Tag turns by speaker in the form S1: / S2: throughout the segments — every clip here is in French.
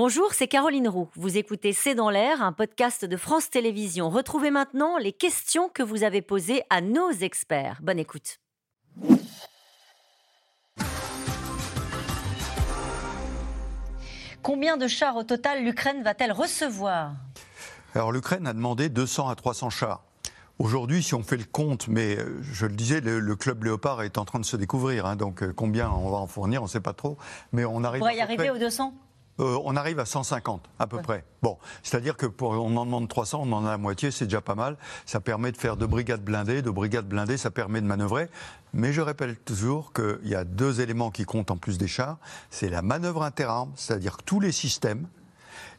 S1: Bonjour, c'est Caroline Roux. Vous écoutez C'est dans l'air, un podcast de France Télévisions. Retrouvez maintenant les questions que vous avez posées à nos experts. Bonne écoute. Combien de chars au total l'Ukraine va-t-elle recevoir?
S2: Alors l'Ukraine a demandé 200 à 300 chars. Aujourd'hui, si on fait le compte, mais euh, je le disais, le, club Léopard est en train de se découvrir, hein, donc euh, combien on va en fournir, on ne sait pas trop, mais on arrive.
S1: On y arriver aux 200
S2: euh, on arrive à 150 à peu près. Bon, c'est-à-dire que pour on en demande 300, on en a la moitié, c'est déjà pas mal. Ça permet de faire deux brigades blindées, deux brigades blindées, ça permet de manœuvrer. Mais je répète toujours qu'il y a deux éléments qui comptent en plus des chars. C'est la manœuvre interarmes, c'est-à-dire tous les systèmes,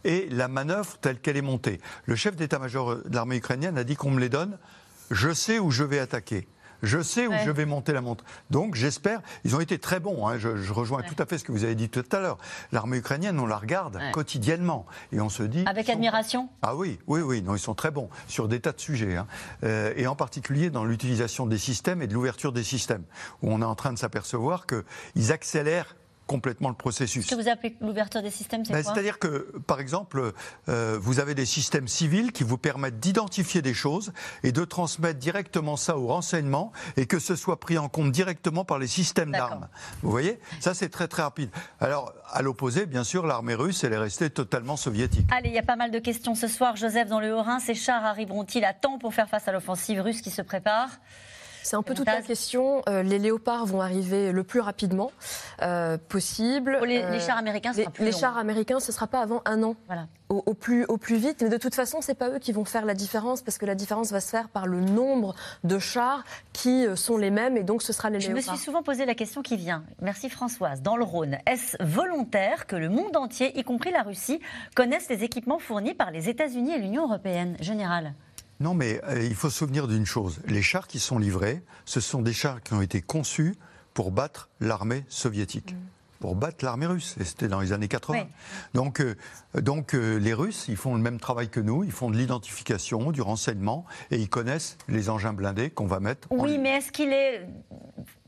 S2: et la manœuvre telle qu'elle est montée. Le chef d'état-major de l'armée ukrainienne a dit qu'on me les donne. Je sais où je vais attaquer. Je sais où je vais monter la montre. Donc j'espère, ils ont été très bons. Hein. je, rejoins tout à fait ce que vous avez dit tout à l'heure. L'armée ukrainienne, on la regarde quotidiennement et on se dit.
S1: Avec admiration?
S2: Ah oui, oui, oui. Non, ils sont très bons sur des tas de sujets, hein. euh, et en particulier dans l'utilisation des systèmes et de l'ouverture des systèmes, où on est en train de s'apercevoir qu'ils accélèrent complètement le processus.
S1: Ce que vous appelez l'ouverture des systèmes, c'est ben,
S2: quoi C'est-à-dire que, par exemple, euh, vous avez des systèmes civils qui vous permettent d'identifier des choses et de transmettre directement ça au renseignement et que ce soit pris en compte directement par les systèmes d'armes. Vous voyez? Ça, c'est très très rapide. Alors, à l'opposé, bien sûr, l'armée russe, elle est restée totalement soviétique.
S1: Allez, il y a pas mal de questions ce soir. Joseph, dans le Haut-Rhin, ces chars arriveront-ils à temps pour faire face à l'offensive russe qui se prépare?
S3: C'est un peu toute la question. Euh, les léopards vont arriver le plus rapidement euh, possible.
S1: les, euh, chars américains, ce
S3: sera plus Les chars américains, ce ne sera pas avant un an. Voilà. Au, plus, au plus vite. Mais de toute façon, ce n'est pas eux qui vont faire la différence parce que la différence va se faire par le nombre de chars qui sont les mêmes et donc ce sera les léopards.
S1: Je me suis souvent posé la question qui vient. Merci Françoise. Dans le Rhône, est-ce volontaire que le monde entier, y compris la Russie, connaisse les équipements fournis par les États-Unis et l'Union européenne Général?
S2: Non, mais euh, il faut se souvenir d'une chose. Les chars qui sont livrés, ce sont des chars qui ont été conçus pour battre l'armée soviétique. Mm. Pour battre l'armée russe, et c'était dans les années 80. Donc, euh, euh, les Russes, ils font le même travail que nous, ils font de l'identification, du renseignement, et ils connaissent les engins blindés qu'on va mettre.
S1: Oui, mais est-ce qu'il est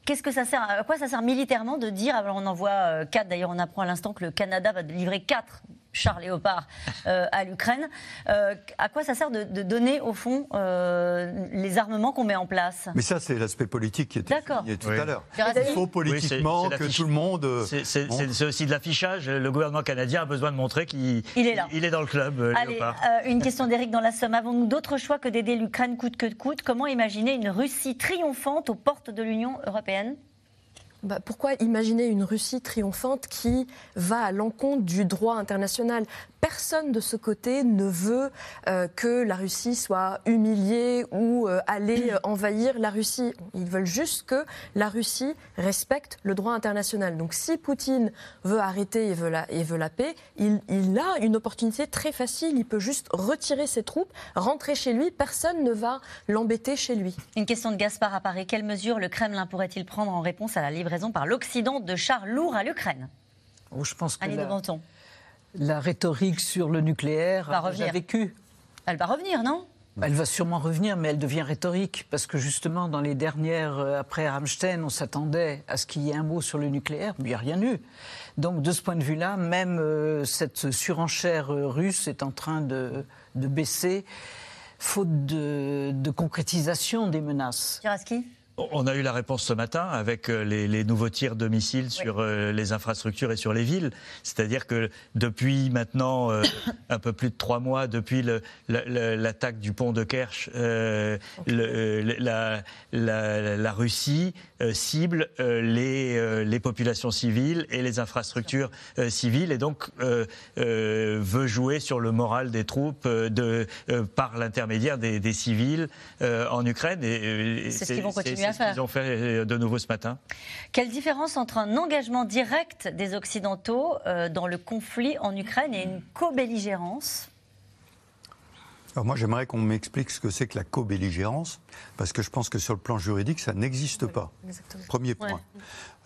S1: Qu'est-ce que ça sert À quoi ça sert militairement de dire on en voit D'ailleurs, on apprend à l'instant que le Canada va livrer quatre char léopard euh, à l'Ukraine. Euh, à quoi ça sert de, donner, au fond, euh, les armements qu'on met en place?
S2: Mais ça, c'est l'aspect politique qui était tout à l'heure. Il faut politiquement que tout le monde...
S4: C'est aussi de l'affichage. Le gouvernement canadien a besoin de montrer qu'il il est, là. Il, est dans le club,
S1: Allez, une question d'Éric dans la Somme. Avons-nous d'autres choix que d'aider l'Ukraine coûte que coûte? Comment imaginer une Russie triomphante aux portes de l'Union européenne?
S3: Bah, pourquoi imaginer une Russie triomphante qui va à l'encontre du droit international? Personne de ce côté ne veut euh, que la Russie soit humiliée ou euh, aller euh, envahir la Russie. Ils veulent juste que la Russie respecte le droit international. Donc si Poutine veut arrêter et veut la, et veut la paix, il, a une opportunité très facile. Il peut juste retirer ses troupes, rentrer chez lui. Personne ne va l'embêter chez lui.
S1: Une question de Gaspard apparaît. Quelles mesures le Kremlin pourrait-il prendre en réponse à la livraison par l'Occident de chars lourds à l'Ukraine
S5: oh, Je pense que
S1: Annie
S5: la...
S1: de
S5: la rhétorique sur le nucléaire
S1: va revenir.
S5: vécu.
S1: Elle va revenir, non?
S5: Elle va sûrement revenir, mais elle devient rhétorique, parce que justement, dans les dernières, euh, après Rammstein, on s'attendait à ce qu'il y ait un mot sur le nucléaire, mais il n'y a rien eu. Donc, de ce point de vue-là, même euh, cette surenchère euh, russe est en train de, baisser, faute de, de concrétisation des menaces.
S1: Tiraski
S4: on a eu la réponse ce matin avec euh, les, nouveaux tirs de missiles sur euh, les infrastructures et sur les villes. C'est-à-dire que depuis maintenant euh, un peu plus de trois mois, depuis l'attaque du pont de Kerch, la, Russie cible les, populations civiles et les infrastructures civiles et donc veut jouer sur le moral des troupes de, par l'intermédiaire des, civils en Ukraine.
S1: C'est ce qu'ils vont continuer à
S4: faire. Ils ont fait euh, de nouveau ce matin.
S1: Quelle différence entre un engagement direct des Occidentaux euh, dans le conflit en Ukraine et une co-belligérance?
S2: Alors moi, j'aimerais qu'on m'explique ce que c'est que la co-belligérance, parce que je pense que sur le plan juridique, ça n'existe pas. Premier point.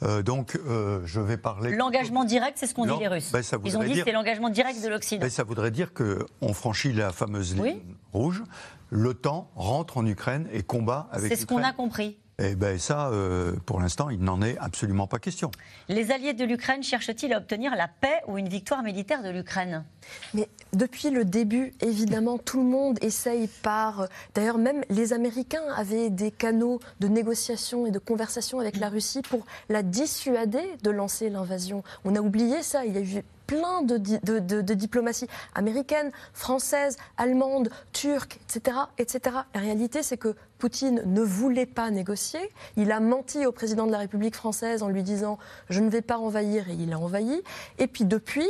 S2: Euh, donc, je vais parler.
S1: L'engagement direct, c'est ce qu'ont dit les Russes. Ben, Ils ont dit que c'est l'engagement direct de l'Occident. Ben,
S2: ça voudrait dire qu'on franchit la fameuse ligne rouge, l'OTAN rentre en Ukraine et combat avec
S1: C'est ce qu'on a compris.
S2: Et ben ça, euh, pour l'instant, il n'en est absolument pas question.
S1: Les alliés de l'Ukraine cherchent-ils à obtenir la paix ou une victoire militaire de l'Ukraine?
S3: Mais depuis le début, évidemment, tout le monde essaye par... D'ailleurs, même les Américains avaient des canaux de négociation et de conversation avec la Russie pour la dissuader de lancer l'invasion. On a oublié ça. Il y a eu plein de, diplomatie américaine, française, allemande, turque, etc., etc. La réalité, c'est que Poutine ne voulait pas négocier. Il a menti au président de la République française en lui disant je ne vais pas envahir et il a envahi. Et puis depuis,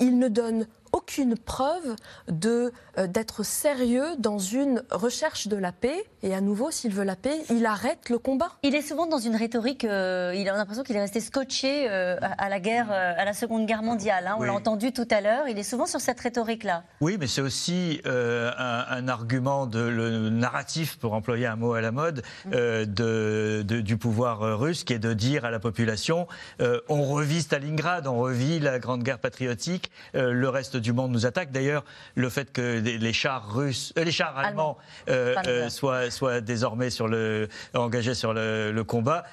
S3: il ne donne aucune preuve de, euh, d'être sérieux dans une recherche de la paix. Et à nouveau, s'il veut la paix, il arrête le combat.
S1: Il est souvent dans une rhétorique, euh, il a l'impression qu'il est resté scotché euh, à, la guerre, à la Seconde Guerre mondiale. Hein. on l'a entendu tout à l'heure, il est souvent sur cette rhétorique-là.
S4: Oui, mais c'est aussi un, argument de le narratif, pour employer un mot à la mode, mm. de, du pouvoir russe, qui est de dire à la population, on revit Stalingrad, on revit la Grande Guerre patriotique, le reste du monde nous attaque. D'ailleurs, le fait que les chars russes, euh, les chars allemands euh, euh, soient, soient, désormais sur le, engagés sur le, combat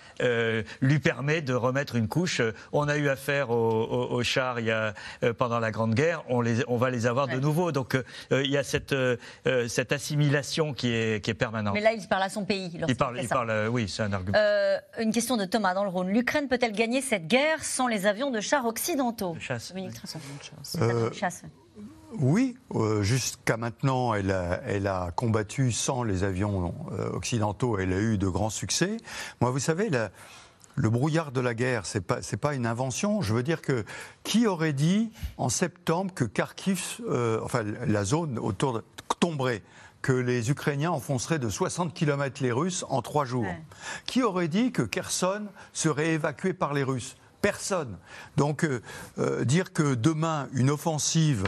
S4: lui permet de remettre une couche. On a eu affaire aux, chars il y a, pendant la Grande Guerre, on, les, on va les avoir de nouveau. Donc il y a cette, cette assimilation qui est, qui est permanente.
S1: Mais là, il parle à son pays.
S4: Il parle, il parle oui, c'est un argument.
S1: une question de Thomas dans le Rhône. L'Ukraine peut-elle gagner cette guerre sans les avions de chars occidentaux?
S4: Chasse.
S1: chasse.
S2: Oui, euh, jusqu'à maintenant, elle a, combattu sans les avions euh, occidentaux. Elle a eu de grands succès. Moi, vous savez, le brouillard de la guerre, c'est pas pas une invention. Je veux dire que qui aurait dit en septembre que Kharkiv, euh, enfin la zone autour de, tomberait que les Ukrainiens enfonceraient de 60 km les Russes en trois jours? Qui aurait dit que Kherson serait évacué par les Russes? Personne. Donc dire que demain une offensive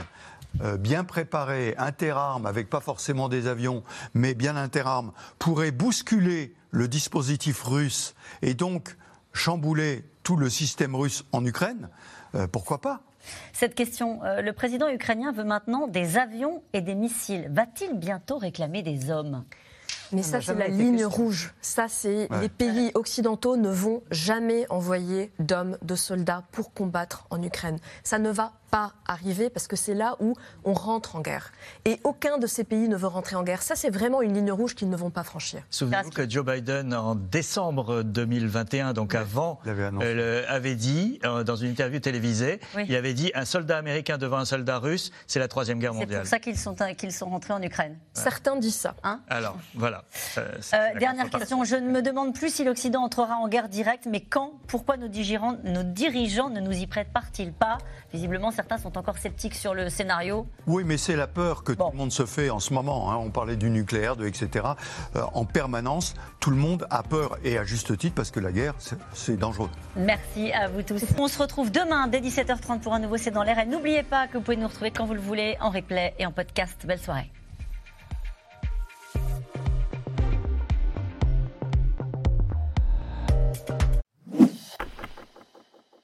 S2: euh, bien préparé, interarmes, avec pas forcément des avions, mais bien interarmes, pourrait bousculer le dispositif russe et donc chambouler tout le système russe en Ukraine, euh, pourquoi pas?
S1: Cette question, euh, le président ukrainien veut maintenant des avions et des missiles. Va-t-il bientôt réclamer des hommes?
S3: Mais ça, c'est la ligne rouge. Ça, c'est les pays occidentaux ne vont jamais envoyer d'hommes, de soldats pour combattre en Ukraine. Ça ne va pas arriver parce que c'est là où on rentre en guerre. Et aucun de ces pays ne veut rentrer en guerre. Ça, c'est vraiment une ligne rouge qu'ils ne vont pas franchir.
S4: Souvenez-vous que Joe Biden, en décembre 2021, donc avant, euh, avait, dit, euh, dans une interview télévisée, il avait dit un soldat américain devant un soldat russe, c'est la Troisième Guerre mondiale.
S1: C'est pour ça qu'ils sont, qu'ils sont rentrés en Ukraine.
S3: Certains disent ça.
S1: Hein
S4: Alors, voilà.
S1: Euh, dernière question. Je ne me demande plus si l'Occident entrera en guerre directe, mais quand Pourquoi nos dirigeants, nos dirigeants ne nous y préparent-ils pas? Visiblement, certains sont encore sceptiques sur le scénario.
S2: Oui, mais c'est la peur que tout le monde se fait en ce moment. Hein. On parlait du nucléaire, de etc. Euh, en permanence, tout le monde a peur et à juste titre parce que la guerre, c'est dangereux.
S1: Merci à vous tous. On se retrouve demain dès 17h30 pour un nouveau C'est dans l'air. Et n'oubliez pas que vous pouvez nous retrouver quand vous le voulez en replay et en podcast. Belle soirée.